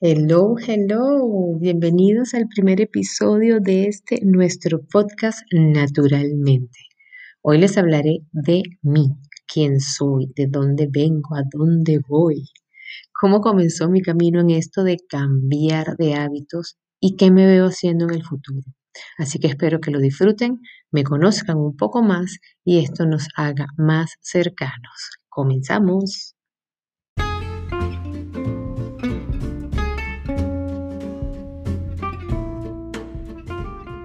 Hello, hello, bienvenidos al primer episodio de este nuestro podcast Naturalmente. Hoy les hablaré de mí, quién soy, de dónde vengo, a dónde voy, cómo comenzó mi camino en esto de cambiar de hábitos y qué me veo haciendo en el futuro. Así que espero que lo disfruten, me conozcan un poco más y esto nos haga más cercanos. Comenzamos.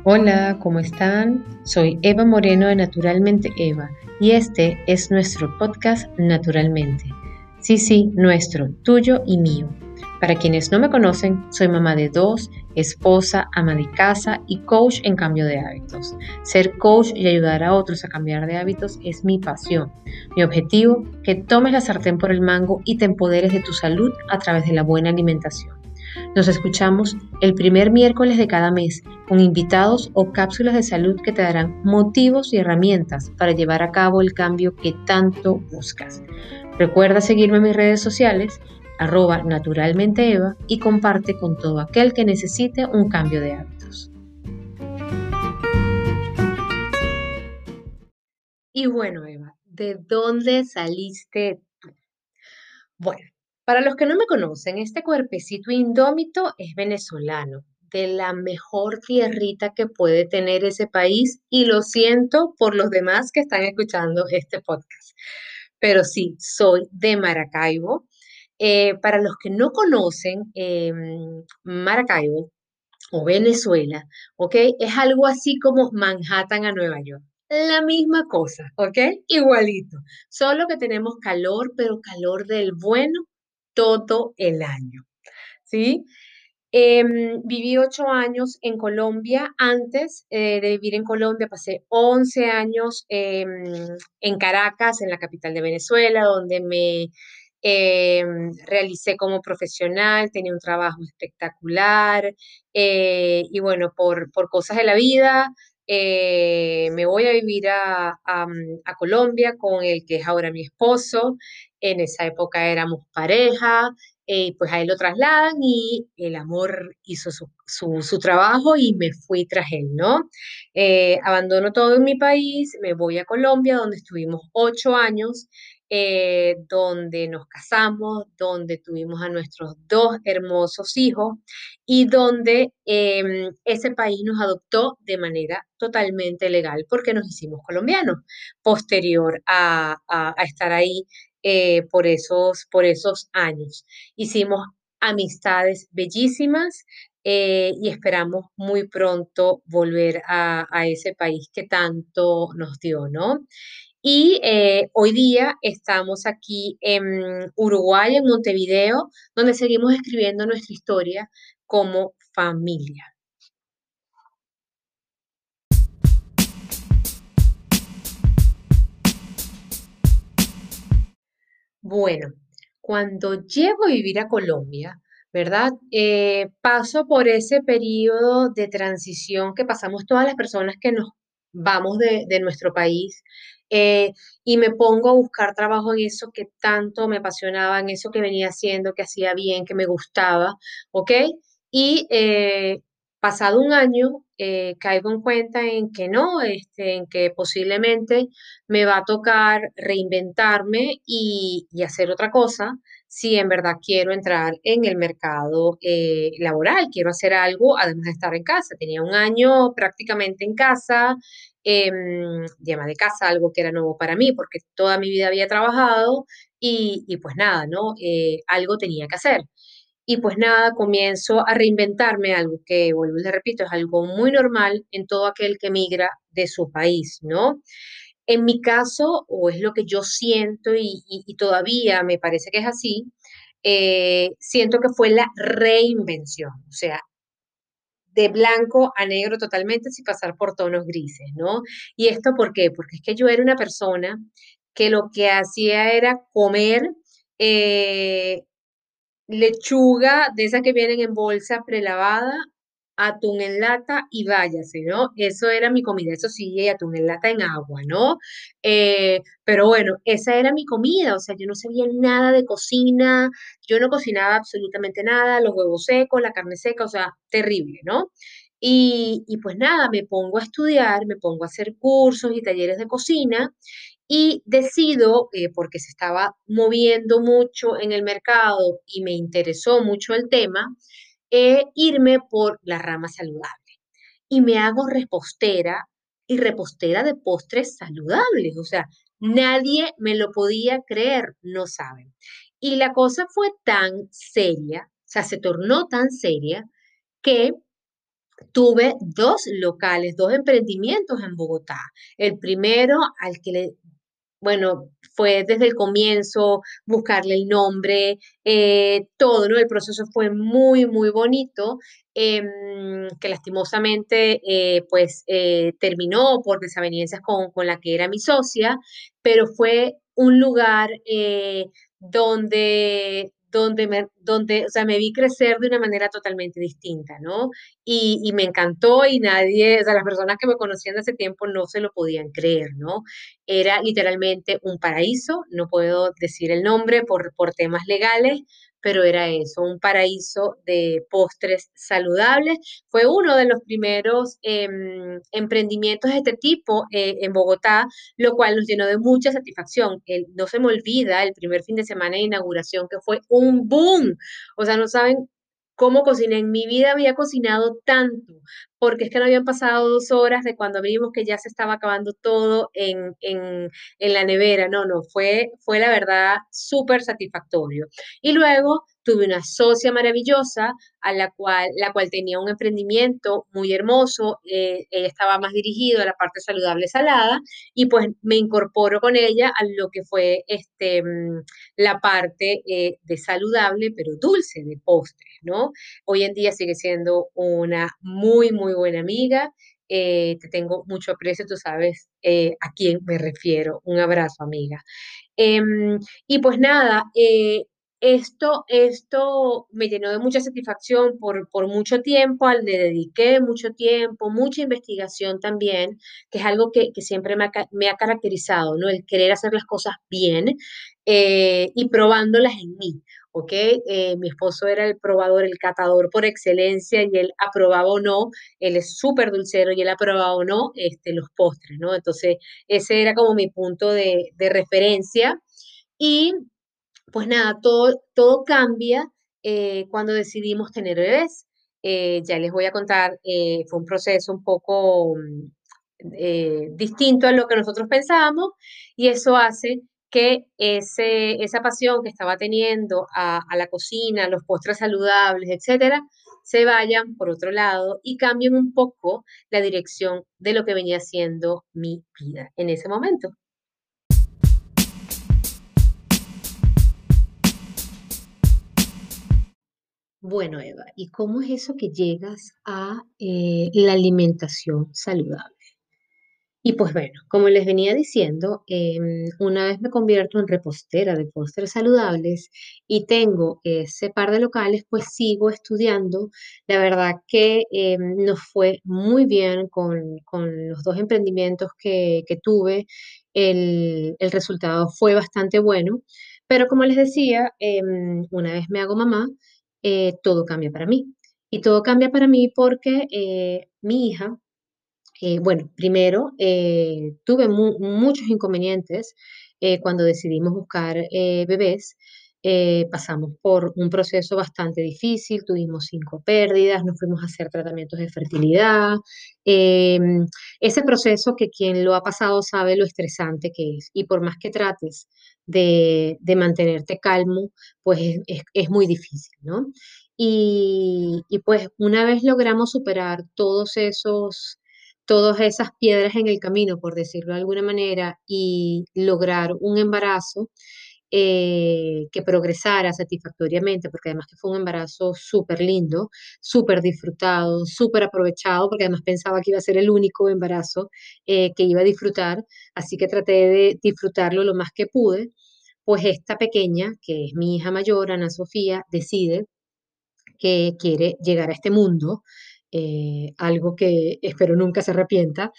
Hola, ¿cómo están? Soy Eva Moreno de Naturalmente Eva y este es nuestro podcast Naturalmente. Sí, sí, nuestro, tuyo y mío. Para quienes no me conocen, soy mamá de dos, esposa, ama de casa y coach en cambio de hábitos. Ser coach y ayudar a otros a cambiar de hábitos es mi pasión. Mi objetivo, que tomes la sartén por el mango y te empoderes de tu salud a través de la buena alimentación. Nos escuchamos el primer miércoles de cada mes con invitados o cápsulas de salud que te darán motivos y herramientas para llevar a cabo el cambio que tanto buscas. Recuerda seguirme en mis redes sociales, arroba naturalmente y comparte con todo aquel que necesite un cambio de hábitos. Y bueno, Eva, ¿de dónde saliste tú? Bueno, para los que no me conocen, este cuerpecito indómito es venezolano, de la mejor tierrita que puede tener ese país y lo siento por los demás que están escuchando este podcast. Pero sí, soy de Maracaibo. Eh, para los que no conocen em, Maracaibo o Venezuela, ¿ok? Es algo así como Manhattan a Nueva York. La misma cosa, ¿ok? Igualito. Solo que tenemos calor, pero calor del bueno todo el año. ¿Sí? Em, viví ocho años en Colombia. Antes eh, de vivir en Colombia, pasé 11 años em, en Caracas, en la capital de Venezuela, donde me em, realicé como profesional, tenía un trabajo espectacular. Eh, y bueno, por, por cosas de la vida, eh, me voy a vivir a, a, Colombia con el que es ahora mi esposo. En esa época éramos pareja, eh, pues ahí lo trasladan y el amor hizo su, su, trabajo y me fui tras él, ¿no? Eh, abandono todo en mi país, me voy a Colombia, donde estuvimos ocho años eh, donde nos casamos, donde tuvimos a nuestros dos hermosos hijos y donde em, ese país nos adoptó de manera totalmente legal porque nos hicimos colombianos, posterior a, estar ahí eh, por, esos, por esos años. Hicimos amistades bellísimas, eh, y esperamos muy pronto volver a, a, ese país que tanto nos dio, ¿no? Y eh, hoy día estamos aquí en Uruguay, en Montevideo, donde seguimos escribiendo nuestra historia como familia. Bueno, cuando llego a vivir a Colombia, ¿verdad? Eh, paso por ese periodo de transición que pasamos todas las personas que nos vamos de, de nuestro país eh, y me pongo a buscar trabajo en eso que tanto me apasionaba, en eso que venía haciendo, que hacía bien, que me gustaba, ¿ok? Y eh, pasado un año, eh, caigo en cuenta en que no, este, en que posiblemente me va a tocar reinventarme y, y hacer otra cosa si en verdad quiero entrar en el mercado laboral, quiero hacer algo además de estar en casa. Tenía un año prácticamente en casa, eh, llama de casa, algo que era nuevo para mí, porque toda mi vida había trabajado y, pues nada, ¿no? Eh, algo tenía que hacer. Y pues nada, comienzo a reinventarme, algo que, vuelvo y le repito, es algo muy normal en todo aquel que migra de su país, ¿no? En mi caso, o es lo que yo siento y, todavía me parece que es así, eh, siento que fue la reinvención, o sea, de blanco a negro totalmente sin pasar por tonos grises, ¿no? ¿Y esto por qué? Porque es que yo era una persona que lo que hacía era comer eh, lechuga de esas que vienen en bolsa prelavada atún en lata y váyase, ¿no? Eso era mi comida, eso sí, atún en lata en agua, ¿no? Eh, pero bueno, esa era mi comida, o sea, yo no sabía nada de cocina, yo no cocinaba absolutamente nada, los huevos secos, la carne seca, o sea, terrible, ¿no? Y, y pues nada, me pongo a estudiar, me pongo a hacer cursos y talleres de cocina y decido, eh, porque se estaba moviendo mucho en el mercado y me interesó mucho el tema, irme por la rama saludable. Y me hago repostera y repostera de postres saludables. O sea, nadie me lo podía creer, no saben. Y la cosa fue tan seria, o sea, se tornó tan seria que tuve dos locales, dos emprendimientos en Bogotá. El primero al que le bueno, fue desde el comienzo buscarle el nombre, eh, todo, ¿no? El proceso fue muy, muy bonito, em, que lastimosamente, eh, pues, eh, terminó por desavenencias con, con la que era mi socia, pero fue un lugar donde donde me, donde, o sea, me vi crecer de una manera totalmente distinta, ¿no? Y, y, me encantó y nadie, o sea, las personas que me conocían de ese tiempo no se lo podían creer, ¿no? Era literalmente un paraíso, no puedo decir el nombre por, por temas legales, pero era eso, un paraíso de postres saludables. Fue uno de los primeros em, emprendimientos de este tipo eh, en Bogotá, lo cual nos llenó de mucha satisfacción. No se me olvida el primer fin de semana de inauguración, que fue un boom. O sea, no saben cómo cociné. En mi vida había cocinado tanto, porque es que no habían pasado dos horas de cuando vimos que ya se estaba acabando todo en, en, en la nevera. No, no, fue, fue la verdad súper satisfactorio. Y luego tuve una socia maravillosa a la cual, la cual tenía un emprendimiento muy hermoso, eh, ella estaba más dirigido a la parte saludable salada y pues me incorporo con ella a lo que fue este, mm, la parte eh, de saludable pero dulce de postres, ¿no? Hoy en día sigue siendo una muy, muy buena amiga. Eh, te tengo mucho aprecio, tú sabes eh, a quién me refiero. Un abrazo, amiga. Em, y pues nada, esto, esto me llenó de mucha satisfacción por, por mucho tiempo, al le dediqué mucho tiempo, mucha investigación también, que es algo que, que siempre me ha, caracterizado, ¿no? El querer hacer las cosas bien y probándolas en mí. ¿ok? Eh, mi esposo era el probador, el catador por excelencia y él aprobaba o no, él es súper dulcero y él aprobaba o no este, los postres, ¿no? Entonces, ese era como mi punto de, de referencia. Y pues nada, todo, todo cambia eh, cuando decidimos tener bebés. Eh, ya les voy a contar, eh, fue un proceso un poco mm, distinto a lo que nosotros pensábamos y eso hace que ese, esa pasión que estaba teniendo a, a, la cocina, los postres saludables, etcétera, se vayan por otro lado y cambien un poco la dirección de lo que venía siendo mi vida en ese momento. Bueno, Eva, ¿y cómo es eso que llegas a eh, la alimentación saludable? Y pues bueno, como les venía diciendo, em, una vez me convierto en repostera de postres saludables y tengo ese par de locales, pues sigo estudiando. La verdad que em, nos fue muy bien con, con los dos emprendimientos que, que tuve. El, el resultado fue bastante bueno. Pero como les decía, em, una vez me hago mamá, eh, todo cambia para mí. Y todo cambia para mí porque eh, mi hija eh, bueno, primero, tuve mu- muchos inconvenientes cuando decidimos buscar bebés. Eh, pasamos por un proceso bastante difícil, tuvimos cinco pérdidas, nos fuimos a hacer tratamientos de fertilidad. Em, ese proceso que quien lo ha pasado sabe lo estresante que es. Y por más que trates de, de mantenerte calmo, pues es, es- muy difícil, ¿no? Y, y pues una vez logramos superar todos esos todas esas piedras en el camino, por decirlo de alguna manera, y lograr un embarazo eh, que progresara satisfactoriamente, porque además que fue un embarazo súper lindo, súper disfrutado, súper aprovechado, porque además pensaba que iba a ser el único embarazo eh, que iba a disfrutar, así que traté de disfrutarlo lo más que pude. Pues esta pequeña, que es mi hija mayor, Ana Sofía, decide que quiere llegar a este mundo eh, algo que espero nunca se arrepienta,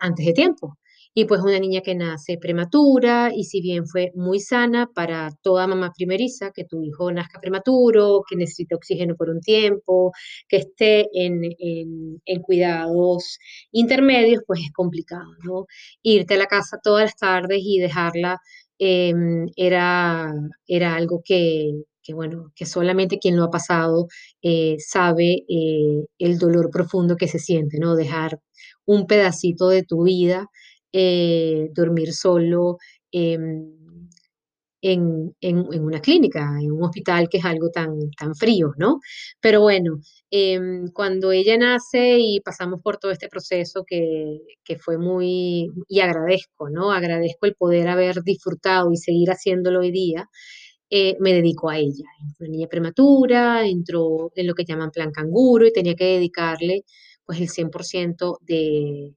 antes de tiempo. Y pues una niña que nace prematura y si bien fue muy sana para toda mamá primeriza, que tu hijo nazca prematuro, que necesite oxígeno por un tiempo, que esté en, en- cuidados intermedios, pues es complicado, ¿no? Irte a la casa todas las tardes y dejarla em, era, era algo que, que, bueno, que solamente quien lo ha pasado eh, sabe eh, el dolor profundo que se siente, ¿no? Dejar un pedacito de tu vida eh, dormir solo em, en, en- una clínica, en un hospital que es algo tan, tan frío, ¿no? Pero bueno, em, cuando ella nace y pasamos por todo este proceso que, que fue muy, y agradezco, ¿no? Agradezco el poder haber disfrutado y seguir haciéndolo hoy día. eh, me dedico a ella. Fue niña prematura, entró en lo que llaman plan canguro y tenía que dedicarle pues el 100% de,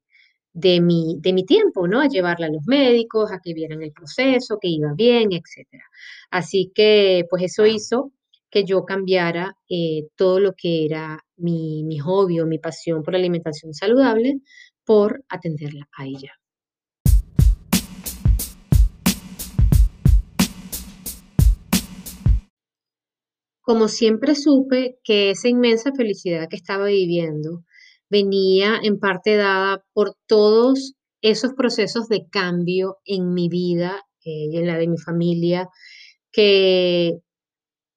de mi, de mi tiempo, ¿no? A llevarla a los médicos, a que vieran el proceso, que iba bien, etcétera. Así que, pues eso hizo que yo cambiara eh, todo lo que era mi, mi hobby o mi pasión por la alimentación saludable por atenderla a ella. Como siempre supe que esa inmensa felicidad que estaba viviendo venía en parte dada por todos esos procesos de cambio en mi vida eh, y en la de mi familia que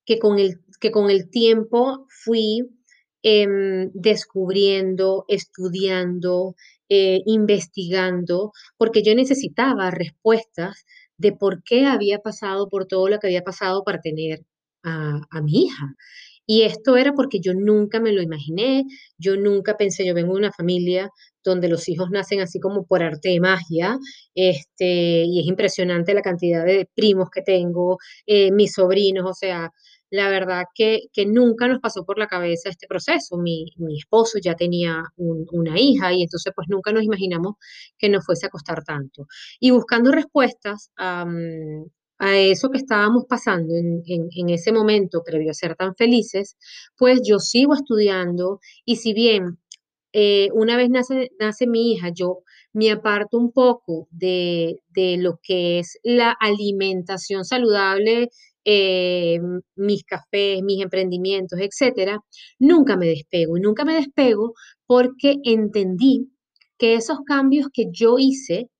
que con el, que con el tiempo fui em, descubriendo, estudiando, eh, investigando, porque yo necesitaba respuestas de por qué había pasado por todo lo que había pasado para tener a, a mi hija. Y esto era porque yo nunca me lo imaginé, yo nunca pensé, yo vengo de una familia donde los hijos nacen así como por arte de magia, este, y es impresionante la cantidad de primos que tengo, eh, mis sobrinos, o sea, la verdad que, que nunca nos pasó por la cabeza este proceso. Mi, mi esposo ya tenía un- una hija y entonces pues nunca nos imaginamos que nos fuese a costar tanto. Y buscando respuestas am, a eso que estábamos pasando en, en, ese momento previo a ser tan felices, pues yo sigo estudiando y si bien eh, una vez nace, nace mi hija, yo me aparto un poco de, de lo que es la alimentación saludable, eh, mis cafés, mis emprendimientos, etcétera. Nunca me despego y nunca me despego porque entendí que esos cambios que yo hice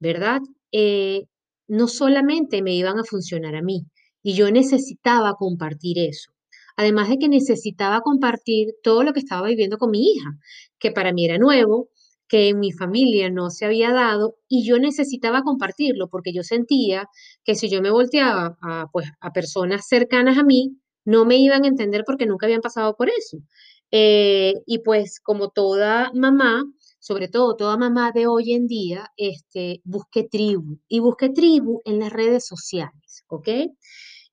¿verdad? Eh, no solamente me iban a funcionar a mí, y yo necesitaba compartir eso. Además de que necesitaba compartir todo lo que estaba viviendo con mi hija, que para mí era nuevo, que en mi familia no se había dado, y yo necesitaba compartirlo porque yo sentía que si yo me volteaba a, pues, a personas cercanas a mí, no me iban a entender porque nunca habían pasado por eso. Eh, y pues como toda mamá, sobre todo toda mamá de hoy en día, este, busque tribu y busque tribu en las redes sociales, ¿ok?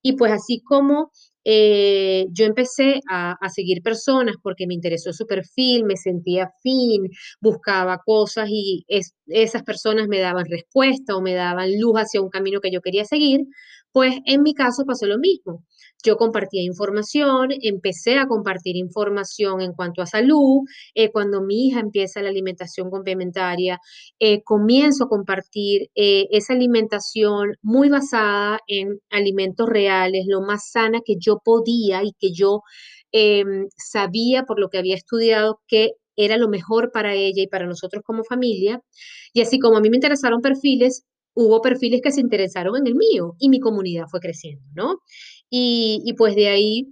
Y pues así como eh, yo empecé a, seguir personas porque me interesó su perfil, me sentía afín, buscaba cosas y es- esas personas me daban respuesta o me daban luz hacia un camino que yo quería seguir, pues en mi caso pasó lo mismo. Yo compartía información, empecé a compartir información en cuanto a salud, eh, cuando mi hija empieza la alimentación complementaria, eh, comienzo a compartir eh, esa alimentación muy basada en alimentos reales, lo más sana que yo podía y que yo em, sabía por lo que había estudiado que era lo mejor para ella y para nosotros como familia. Y así como a mí me interesaron perfiles, hubo perfiles que se interesaron en el mío y mi comunidad fue creciendo, ¿no? Y, pues de ahí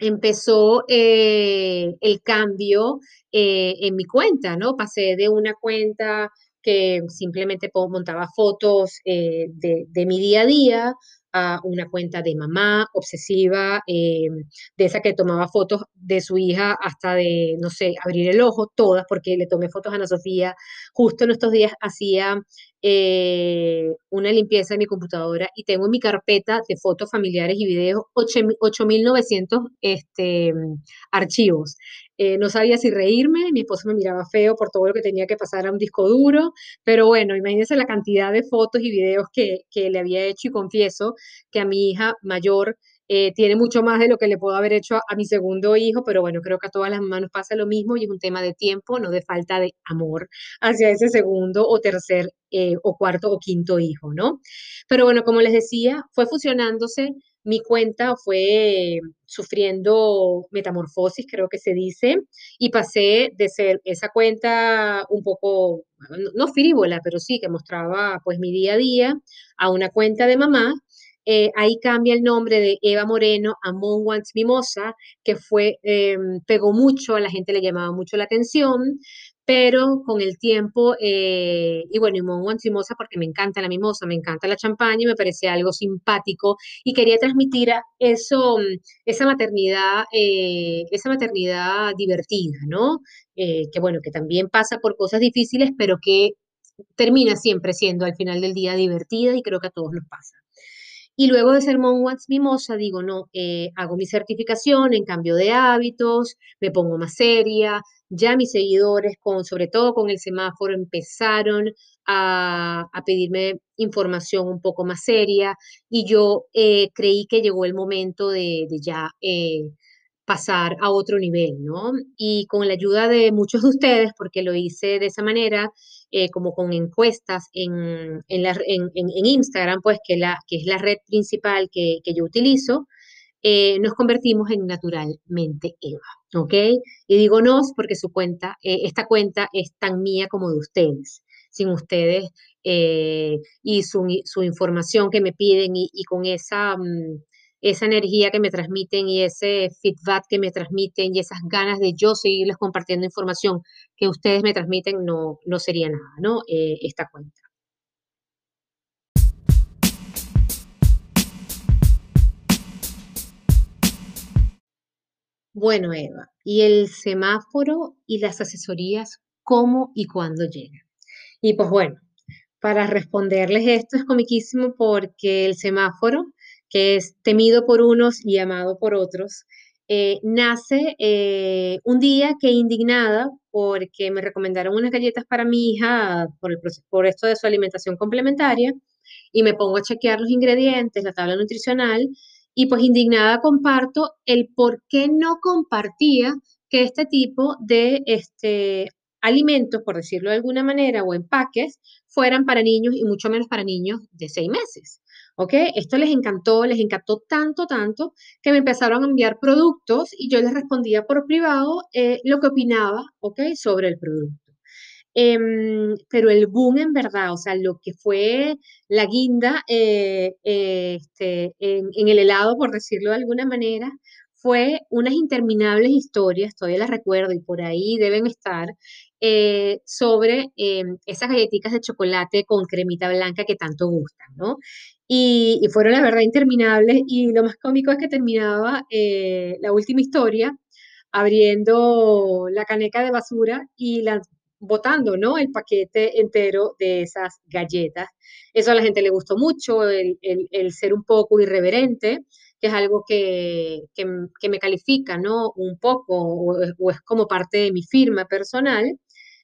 empezó eh, el cambio eh, en mi cuenta, ¿no? Pasé de una cuenta que simplemente montaba fotos eh, de mi día a día una cuenta de mamá obsesiva, eh, de esa que tomaba fotos de su hija hasta de, no sé, abrir el ojo, todas, porque le tomé fotos a Ana Sofía. Justo en estos días hacía eh, una limpieza en mi computadora y tengo en mi carpeta de fotos familiares y videos 8.900 este, archivos. Eh, no sabía si reírme, mi esposo me miraba feo por todo lo que tenía que pasar a un disco duro, pero bueno, imagínense la cantidad de fotos y videos que, que le había hecho y confieso que a mi hija mayor eh, tiene mucho más de lo que le puedo haber hecho a, mi segundo hijo, pero bueno, creo que a todas las mamás nos pasa lo mismo y es un tema de tiempo, no de falta de amor hacia ese segundo o tercer eh, o cuarto o quinto hijo, ¿no? Pero bueno, como les decía, fue fusionándose mi cuenta fue sufriendo metamorfosis, creo que se dice, y pasé de ser esa cuenta un poco, no frívola, pero sí, que mostraba pues mi día a día, a una cuenta de mamá eh, ahí cambia el nombre de Eva Moreno a Wants Mimosa, que fue, em, pegó mucho, a la gente le llamaba mucho la atención, pero con el tiempo, eh, y bueno, y Mon Wants Mimosa porque me encanta la mimosa, me encanta la champaña y me parecía algo simpático y quería transmitir eso, esa maternidad, eh, esa maternidad divertida, ¿no? que bueno, que también pasa por cosas difíciles, pero que termina siempre siendo al final del día divertida y creo que a todos nos pasa. Y luego de ser Monwatch Mimosa, digo, no, eh, hago mi certificación en cambio de hábitos, me pongo más seria, ya mis seguidores, con, sobre todo con el semáforo, empezaron a, pedirme información un poco más seria y yo eh, creí que llegó el momento de, ya eh, pasar a otro nivel, ¿no? Y con la ayuda de muchos de ustedes, porque lo hice de esa manera, eh, como con encuestas en, en, Instagram, pues que, la, que es la red principal que, yo utilizo, nos convertimos en naturalmente Eva, ¿ok? Y digo nos porque su cuenta, eh, esta cuenta es tan mía como de ustedes. Sin ustedes y su, información que me piden y, con esa... Mm, esa energía que me transmiten y ese feedback que me transmiten y esas ganas de yo seguirles compartiendo información que ustedes me transmiten, no, no sería nada, ¿no? Eh, esta cuenta. Bueno, Eva, ¿y el semáforo y las asesorías cómo y cuándo llegan? Y pues bueno, para responderles esto es comiquísimo porque el semáforo que es temido por unos y amado por otros, eh, nace eh, un día que indignada porque me recomendaron unas galletas para mi hija por, el, por esto de su alimentación complementaria y me pongo a chequear los ingredientes, la tabla nutricional y pues indignada comparto el por qué no compartía que este tipo de este, alimentos, por decirlo de alguna manera, o empaques, fueran para niños y mucho menos para niños de seis meses. ¿ok? Esto les encantó, les encantó tanto, tanto, que me empezaron a enviar productos y yo les respondía por privado eh, lo que opinaba, ¿ok? Sobre el producto. Em, pero el boom en verdad, o sea, lo que fue la guinda eh, este, en, el helado, por decirlo de alguna manera, fue unas interminables historias, todavía las recuerdo y por ahí deben estar, eh, sobre em, esas galletitas de chocolate con cremita blanca que tanto gustan, ¿no? Y, fueron la verdad interminables y lo más cómico es que terminaba eh, la última historia abriendo la caneca de basura y la, botando, ¿no? El paquete entero de esas galletas. Eso a la gente le gustó mucho, el, ser un poco irreverente, que es algo que, me califica, ¿no? Un poco, o es como parte de mi firma personal.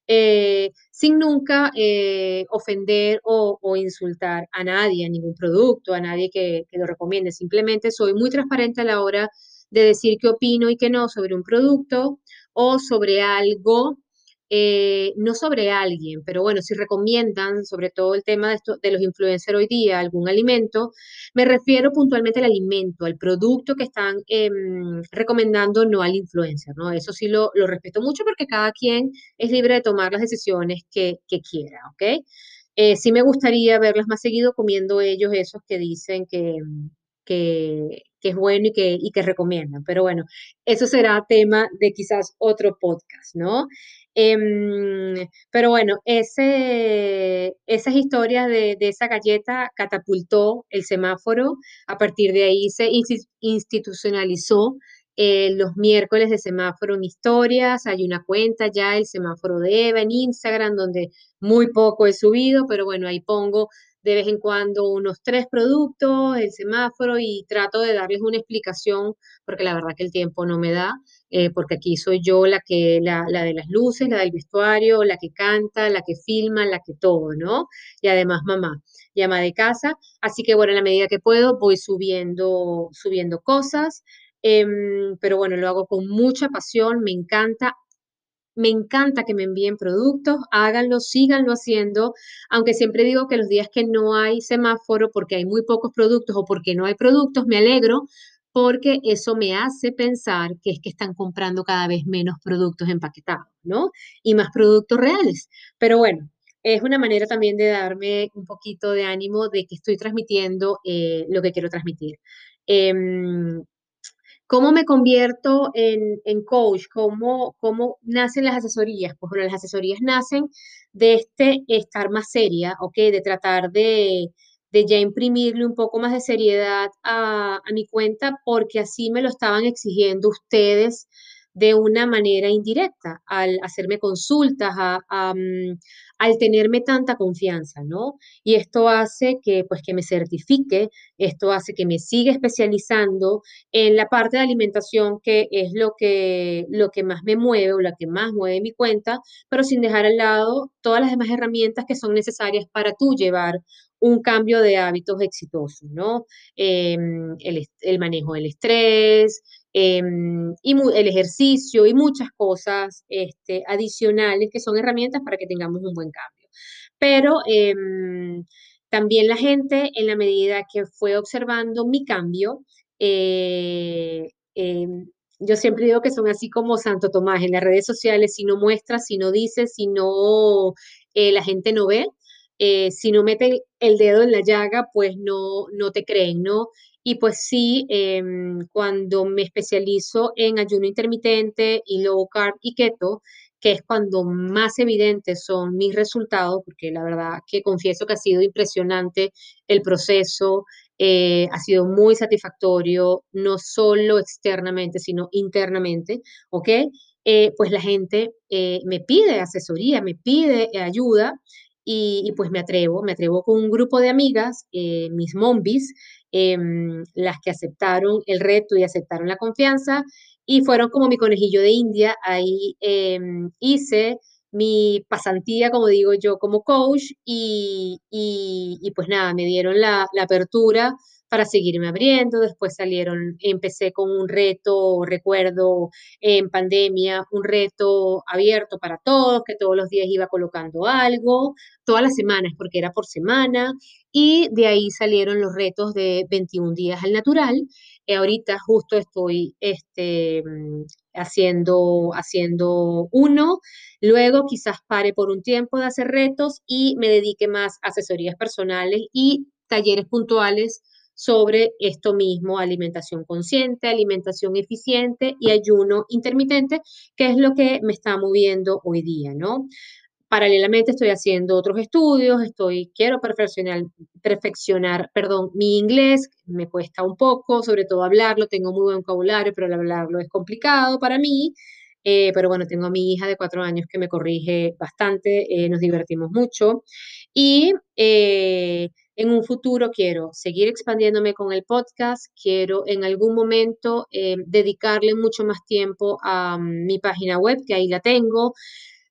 Eh, sin nunca eh, ofender o, insultar a nadie, a ningún producto, a nadie que, que, lo recomiende. Simplemente soy muy transparente a la hora de decir qué opino y qué no sobre un producto o sobre algo eh, no sobre alguien, pero bueno, si recomiendan sobre todo el tema de, los influencers hoy día, algún alimento, me refiero puntualmente al alimento, al producto que están em, recomendando, no al influencer, ¿no? Eso sí lo, respeto mucho porque cada quien es libre de tomar las decisiones que, quiera, ¿ok? Eh, sí me gustaría verlas más seguido comiendo ellos esos que dicen que, que, es bueno y que, y que recomiendan. Pero bueno, eso será tema de quizás otro podcast, ¿no? Em, pero bueno, ese, esas historias de, esa galleta catapultó el semáforo. A partir de ahí se institucionalizó eh, los miércoles de semáforo en historias. Hay una cuenta ya, el semáforo de Eva en Instagram, donde muy poco he subido, pero bueno, ahí pongo de vez en cuando unos tres productos, el semáforo y trato de darles una explicación porque la verdad que el tiempo no me da, eh, porque aquí soy yo la que, la, la, de las luces, la del vestuario, la que canta, la que filma, la que todo, ¿no? Y además mamá. llama de casa. Así que bueno, en la medida que puedo voy subiendo, subiendo cosas. Em, pero bueno, lo hago con mucha pasión, me encanta. Me encanta que me envíen productos, háganlo, síganlo haciendo, aunque siempre digo que los días que no hay semáforo porque hay muy pocos productos o porque no hay productos, me alegro porque eso me hace pensar que es que están comprando cada vez menos productos empaquetados, ¿no? Y más productos reales. Pero bueno, es una manera también de darme un poquito de ánimo de que estoy transmitiendo eh, lo que quiero transmitir. Em, ¿Cómo me convierto en, en coach? ¿Cómo, ¿Cómo nacen las asesorías? Pues bueno, las asesorías nacen de este estar más seria, ¿ok? De tratar de, de ya imprimirle un poco más de seriedad a, a mi cuenta porque así me lo estaban exigiendo ustedes de una manera indirecta, al hacerme consultas, mm, al tenerme tanta confianza, ¿no? Y esto hace que, pues, que me certifique, esto hace que me siga especializando en la parte de alimentación, que es lo que, lo que más me mueve o la que más mueve mi cuenta, pero sin dejar al lado todas las demás herramientas que son necesarias para tú llevar un cambio de hábitos exitosos, ¿no? Em, el, el manejo del estrés, Em, y el ejercicio y muchas cosas este, adicionales que son herramientas para que tengamos un buen cambio. Pero em, también la gente, en la medida que fue observando mi cambio, eh, em, yo siempre digo que son así como Santo Tomás en las redes sociales, si no muestras, si no dices, si no eh, la gente no ve, eh, si no mete el dedo en la llaga, pues no, no te creen, ¿no? Y pues sí, em, cuando me especializo en ayuno intermitente y low carb y keto, que es cuando más evidentes son mis resultados, porque la verdad que confieso que ha sido impresionante el proceso, eh, ha sido muy satisfactorio, no solo externamente, sino internamente, ¿ok? Eh, pues la gente eh, me pide asesoría, me pide ayuda y, y, pues me atrevo, me atrevo con un grupo de amigas, mis mombis, Em, las que aceptaron el reto y aceptaron la confianza y fueron como mi conejillo de India. Ahí em, hice mi pasantía, como digo yo, como coach y, y, pues nada, me dieron la, la apertura para seguirme abriendo. Después salieron, empecé con un reto, recuerdo, en pandemia, un reto abierto para todos, que todos los días iba colocando algo, todas las semanas, porque era por semana, y de ahí salieron los retos de 21 días al natural. Eh, ahorita justo estoy este, haciendo, haciendo uno, luego quizás pare por un tiempo de hacer retos y me dedique más a asesorías personales y talleres puntuales sobre esto mismo, alimentación consciente, alimentación eficiente y ayuno intermitente, que es lo que me está moviendo hoy día, ¿no? Paralelamente estoy haciendo otros estudios, estoy, quiero perfeccionar, perfeccionar, perdón, mi inglés, me cuesta un poco, sobre todo hablarlo, tengo muy buen vocabulario, pero hablarlo es complicado para mí, eh, pero bueno, tengo a mi hija de cuatro años que me corrige bastante, eh, nos divertimos mucho y eh, en un futuro quiero seguir expandiéndome con el podcast, quiero en algún momento eh, dedicarle mucho más tiempo a mm, mi página web, que ahí la tengo,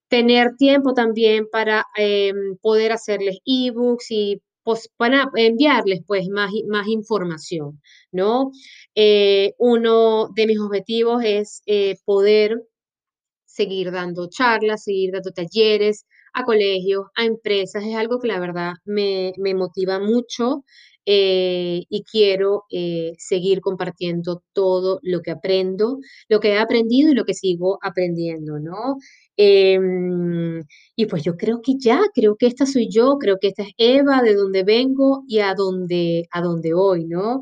tener tiempo también para eh, poder hacerles ebooks y enviarles pues más, más información, ¿no? Eh, uno de mis objetivos es poder seguir dando charlas, seguir dando talleres, a colegios, a empresas, es algo que la verdad me, motiva mucho eh, y quiero eh, seguir compartiendo todo lo que aprendo, lo que he aprendido y lo que sigo aprendiendo, ¿no? Em, y pues yo creo que ya, creo que esta soy yo, creo que esta es Eva, de donde vengo y a dónde, a dónde voy, ¿no?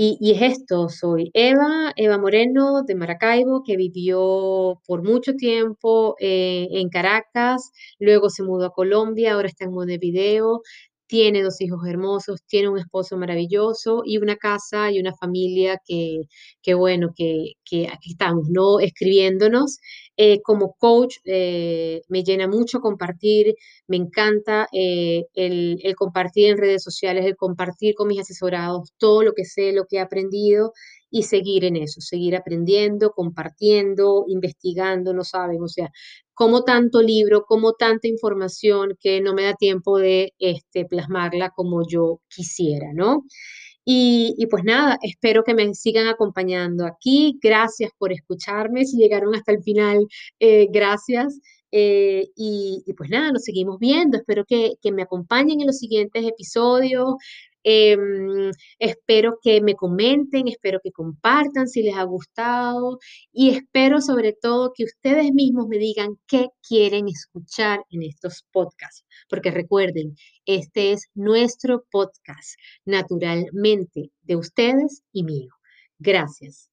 Em, y, es esto, soy Eva, Eva Moreno de Maracaibo, que vivió por mucho tiempo eh, en Caracas, luego se mudó a Colombia, ahora está en Montevideo, tiene dos hijos hermosos, tiene un esposo maravilloso y una casa y una familia que, bueno, que, que aquí estamos, ¿no? Escribiéndonos. Eh, como coach eh, me llena mucho compartir, me encanta eh, el, el, compartir en redes sociales, el compartir con mis asesorados todo lo que sé, lo que he aprendido y seguir en eso, seguir aprendiendo, compartiendo, investigando, no saben, o sea, como tanto libro, como tanta información que no me da tiempo de este, plasmarla como yo quisiera, ¿no? Y, pues nada, espero que me sigan acompañando aquí. Gracias por escucharme. Si llegaron hasta el final, eh, gracias. Eh, y, pues nada, nos seguimos viendo. Espero que, que me acompañen en los siguientes episodios. Em, espero que me comenten, espero que compartan si les ha gustado y espero sobre todo que ustedes mismos me digan qué quieren escuchar en estos podcasts, porque recuerden, este es nuestro podcast, naturalmente, de ustedes y mío. Gracias.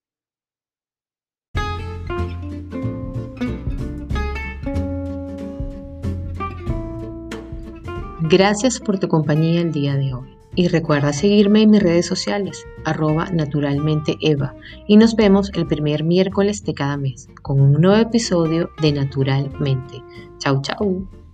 Gracias por tu compañía el día de hoy. Y recuerda seguirme en mis redes sociales, arroba naturalmente Eva. Y nos vemos el primer miércoles de cada mes con un nuevo episodio de Naturalmente. Chau, chau.